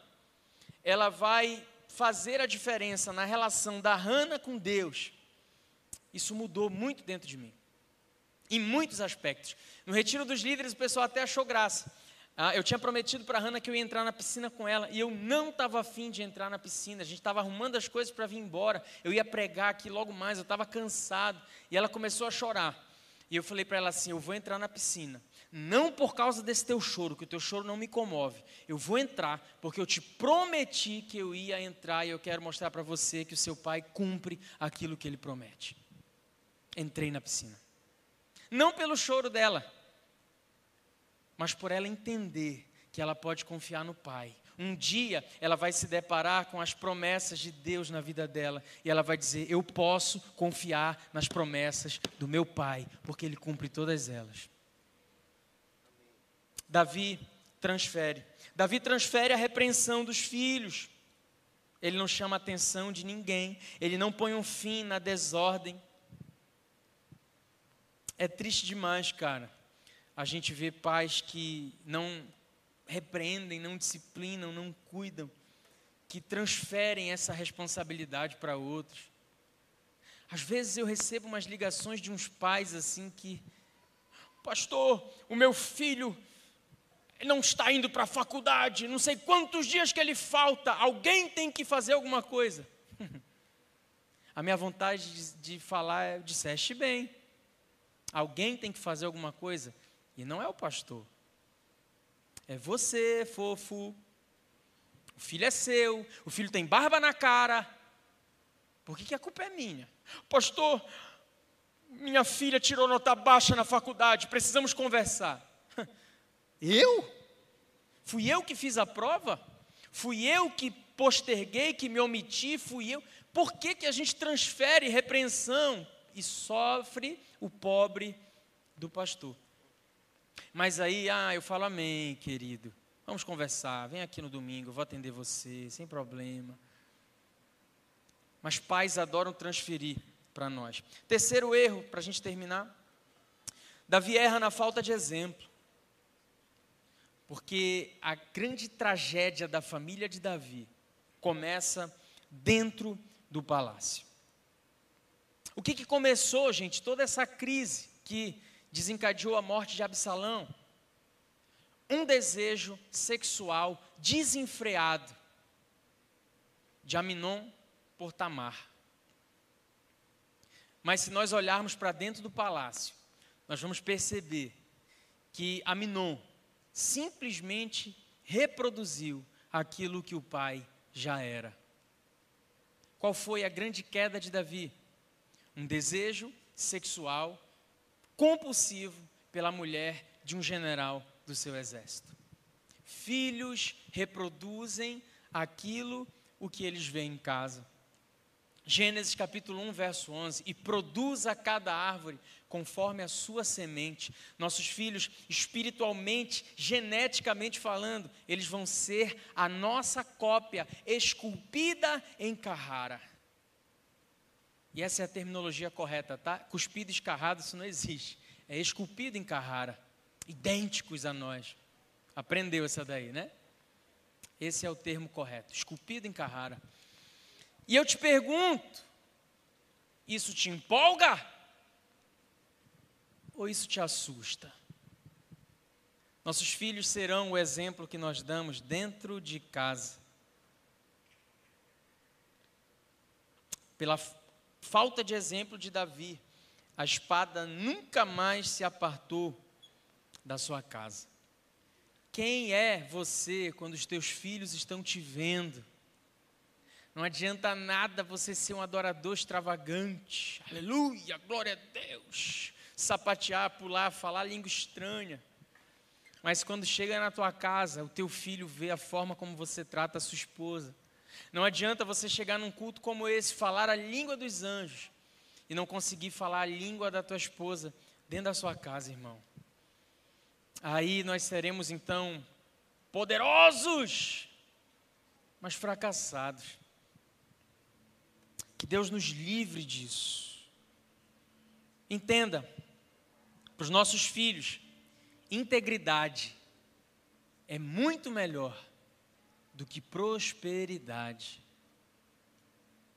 ela vai fazer a diferença na relação da Hannah com Deus, isso mudou muito dentro de mim, em muitos aspectos. No retiro dos líderes, o pessoal até achou graça. Ah, eu tinha prometido para a Hannah que eu ia entrar na piscina com ela e eu não estava afim de entrar na piscina. A gente estava arrumando as coisas para vir embora. Eu ia pregar aqui logo mais, eu estava cansado. E ela começou a chorar. E eu falei para ela assim: Eu vou entrar na piscina. Não por causa desse teu choro, que o teu choro não me comove. Eu vou entrar porque eu te prometi que eu ia entrar e eu quero mostrar para você que o seu pai cumpre aquilo que ele promete. Entrei na piscina. Não pelo choro dela, mas por ela entender que ela pode confiar no pai. Um dia ela vai se deparar com as promessas de Deus na vida dela e ela vai dizer: Eu posso confiar nas promessas do meu pai, porque ele cumpre todas elas. Davi transfere. Davi transfere a repreensão dos filhos. Ele não chama a atenção de ninguém, ele não põe um fim na desordem. É triste demais, cara, a gente vê pais que não repreendem, não disciplinam, não cuidam, que transferem essa responsabilidade para outros. Às vezes eu recebo umas ligações de uns pais assim que, pastor, o meu filho não está indo para a faculdade, não sei quantos dias que ele falta, alguém tem que fazer alguma coisa. a minha vontade de, de falar é: disseste bem, alguém tem que fazer alguma coisa, e não é o pastor, é você, fofo. O filho é seu, o filho tem barba na cara. Por que, que a culpa é minha? Pastor, minha filha tirou nota baixa na faculdade, precisamos conversar. Eu? Fui eu que fiz a prova? Fui eu que posterguei, que me omiti? Fui eu? Por que, que a gente transfere repreensão e sofre o pobre do pastor? Mas aí, ah, eu falo amém, querido. Vamos conversar, vem aqui no domingo, eu vou atender você, sem problema. Mas pais adoram transferir para nós. Terceiro erro, para a gente terminar. Davi erra na falta de exemplo. Porque a grande tragédia da família de Davi começa dentro do palácio. O que, que começou, gente? Toda essa crise que desencadeou a morte de Absalão? Um desejo sexual desenfreado de Aminon por Tamar. Mas se nós olharmos para dentro do palácio, nós vamos perceber que Aminon simplesmente reproduziu aquilo que o pai já era. Qual foi a grande queda de Davi? Um desejo sexual compulsivo pela mulher de um general do seu exército. Filhos reproduzem aquilo o que eles veem em casa. Gênesis capítulo 1, verso 11: E produza cada árvore conforme a sua semente. Nossos filhos, espiritualmente, geneticamente falando, eles vão ser a nossa cópia, esculpida em Carrara. E essa é a terminologia correta, tá? Cuspido escarrado, isso não existe. É esculpido em Carrara, idênticos a nós. Aprendeu essa daí, né? Esse é o termo correto, esculpido em Carrara. E eu te pergunto: isso te empolga? Ou isso te assusta? Nossos filhos serão o exemplo que nós damos dentro de casa. Pela falta de exemplo de Davi, a espada nunca mais se apartou da sua casa. Quem é você quando os teus filhos estão te vendo? Não adianta nada você ser um adorador extravagante. Aleluia, glória a Deus. Sapatear, pular, falar língua estranha. Mas quando chega na tua casa, o teu filho vê a forma como você trata a sua esposa. Não adianta você chegar num culto como esse, falar a língua dos anjos e não conseguir falar a língua da tua esposa dentro da sua casa, irmão. Aí nós seremos então poderosos, mas fracassados. Que Deus nos livre disso. Entenda, para os nossos filhos, integridade é muito melhor do que prosperidade.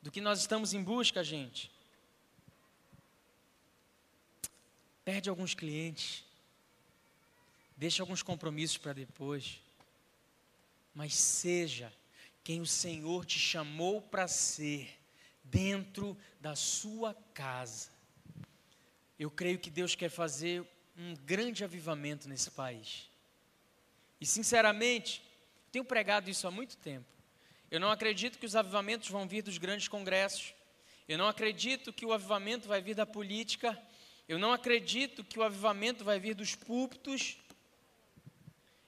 Do que nós estamos em busca, gente. Perde alguns clientes, deixa alguns compromissos para depois, mas seja quem o Senhor te chamou para ser dentro da sua casa. Eu creio que Deus quer fazer um grande avivamento nesse país. E sinceramente, tenho pregado isso há muito tempo. Eu não acredito que os avivamentos vão vir dos grandes congressos. Eu não acredito que o avivamento vai vir da política. Eu não acredito que o avivamento vai vir dos púlpitos.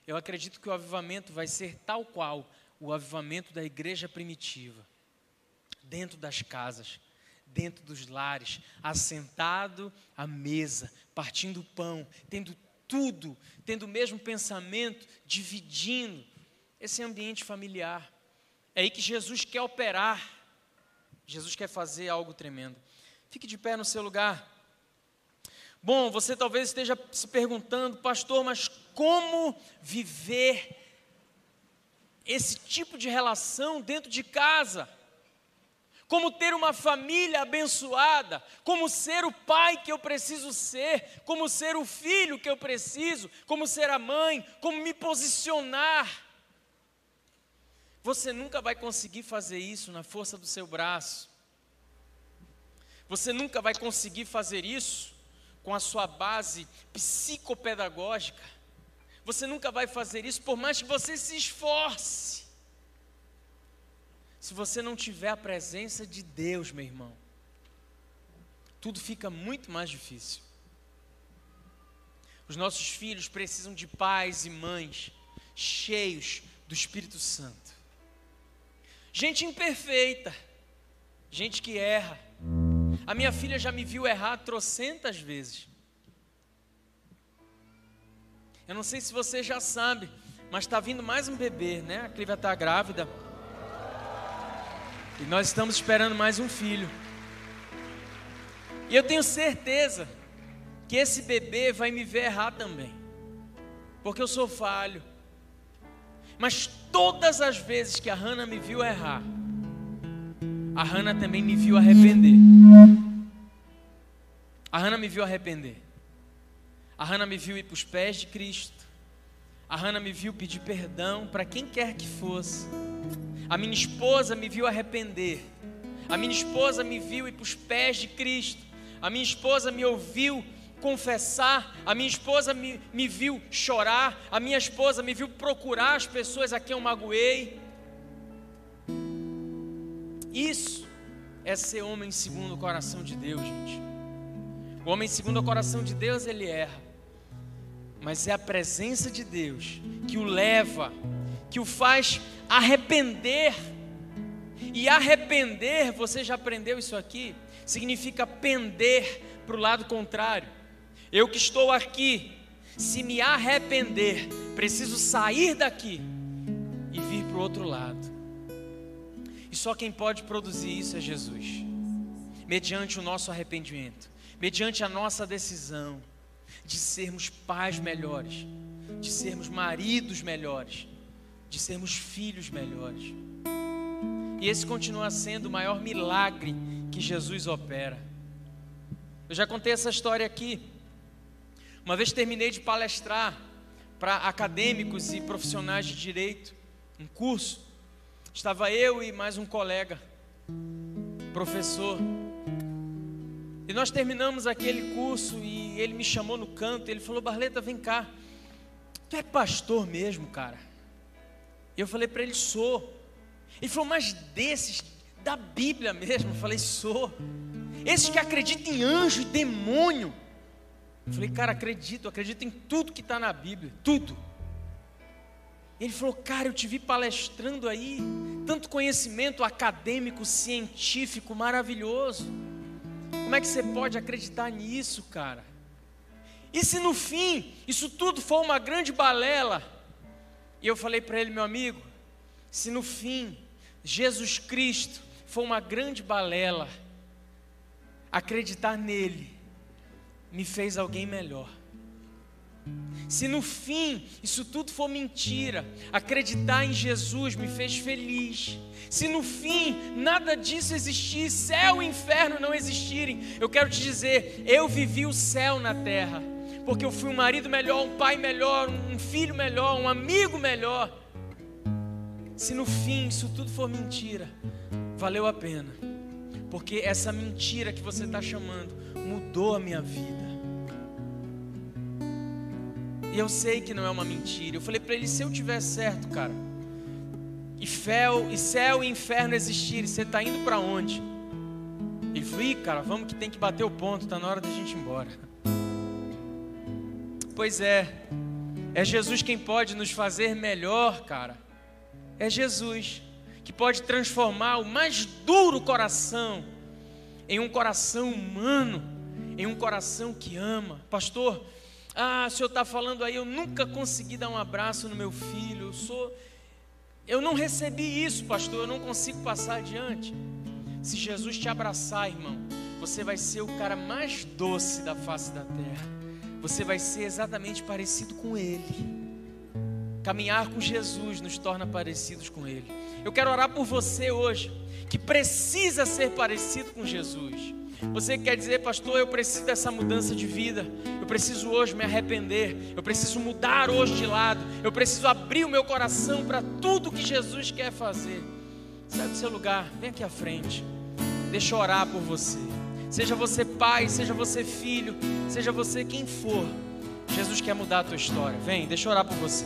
Eu acredito que o avivamento vai ser tal qual o avivamento da igreja primitiva dentro das casas, dentro dos lares, assentado à mesa, partindo o pão, tendo tudo, tendo o mesmo pensamento, dividindo esse ambiente familiar. É aí que Jesus quer operar. Jesus quer fazer algo tremendo. Fique de pé no seu lugar. Bom, você talvez esteja se perguntando, pastor, mas como viver esse tipo de relação dentro de casa? como ter uma família abençoada, como ser o pai que eu preciso ser, como ser o filho que eu preciso, como ser a mãe, como me posicionar. Você nunca vai conseguir fazer isso na força do seu braço. Você nunca vai conseguir fazer isso com a sua base psicopedagógica. Você nunca vai fazer isso por mais que você se esforce se você não tiver a presença de Deus, meu irmão, tudo fica muito mais difícil. Os nossos filhos precisam de pais e mães cheios do Espírito Santo. Gente imperfeita, gente que erra. A minha filha já me viu errar trocentas vezes. Eu não sei se você já sabe, mas está vindo mais um bebê, né? A Cliva está grávida. E nós estamos esperando mais um filho. E eu tenho certeza que esse bebê vai me ver errar também. Porque eu sou falho. Mas todas as vezes que a Hannah me viu errar, a Hannah também me viu arrepender. A Hannah me viu arrepender. A Hannah me viu ir para os pés de Cristo. A Hannah me viu pedir perdão para quem quer que fosse. A minha esposa me viu arrepender. A minha esposa me viu ir para os pés de Cristo. A minha esposa me ouviu confessar. A minha esposa me, me viu chorar. A minha esposa me viu procurar as pessoas a quem eu magoei. Isso é ser homem segundo o coração de Deus, gente. O homem segundo o coração de Deus, ele erra. Mas é a presença de Deus que o leva, que o faz arrepender E arrepender, você já aprendeu isso aqui? Significa pender para o lado contrário. Eu que estou aqui, se me arrepender, preciso sair daqui e vir para o outro lado. E só quem pode produzir isso é Jesus, mediante o nosso arrependimento, mediante a nossa decisão de sermos pais melhores, de sermos maridos melhores, de sermos filhos melhores. E esse continua sendo o maior milagre que Jesus opera. Eu já contei essa história aqui. Uma vez terminei de palestrar para acadêmicos e profissionais de direito, um curso. Estava eu e mais um colega, professor. E nós terminamos aquele curso e ele me chamou no canto, ele falou: "Barleta, vem cá. Tu é pastor mesmo, cara?" Eu falei para ele: "Sou". Ele falou: "Mas desses da Bíblia mesmo?" Eu falei: "Sou". Esses que acreditam em anjo e demônio. Eu falei, cara, acredito, acredito em tudo que está na Bíblia, tudo. Ele falou, cara, eu te vi palestrando aí, tanto conhecimento acadêmico, científico, maravilhoso. Como é que você pode acreditar nisso, cara? E se no fim isso tudo for uma grande balela? E eu falei para ele, meu amigo, se no fim Jesus Cristo for uma grande balela, acreditar nele me fez alguém melhor. Se no fim isso tudo for mentira, acreditar em Jesus me fez feliz. Se no fim nada disso existir, céu e inferno não existirem, eu quero te dizer, eu vivi o céu na terra, porque eu fui um marido melhor, um pai melhor, um filho melhor, um amigo melhor. Se no fim isso tudo for mentira, valeu a pena, porque essa mentira que você está chamando mudou a minha vida. E eu sei que não é uma mentira. Eu falei para ele: se eu tiver certo, cara, e, fel, e céu e inferno existirem, você está indo para onde? Ele falou: Ih, cara, vamos que tem que bater o ponto, está na hora da gente ir embora. Pois é, é Jesus quem pode nos fazer melhor, cara. É Jesus que pode transformar o mais duro coração em um coração humano, em um coração que ama. Pastor, ah, o senhor está falando aí, eu nunca consegui dar um abraço no meu filho, eu sou. Eu não recebi isso, pastor, eu não consigo passar adiante. Se Jesus te abraçar, irmão, você vai ser o cara mais doce da face da terra. Você vai ser exatamente parecido com Ele. Caminhar com Jesus nos torna parecidos com Ele. Eu quero orar por você hoje, que precisa ser parecido com Jesus. Você quer dizer, pastor, eu preciso dessa mudança de vida. Eu preciso hoje me arrepender. Eu preciso mudar hoje de lado. Eu preciso abrir o meu coração para tudo que Jesus quer fazer. Sai do seu lugar, vem aqui à frente. Deixa eu orar por você. Seja você pai, seja você filho, seja você quem for. Jesus quer mudar a tua história. Vem, deixa eu orar por você.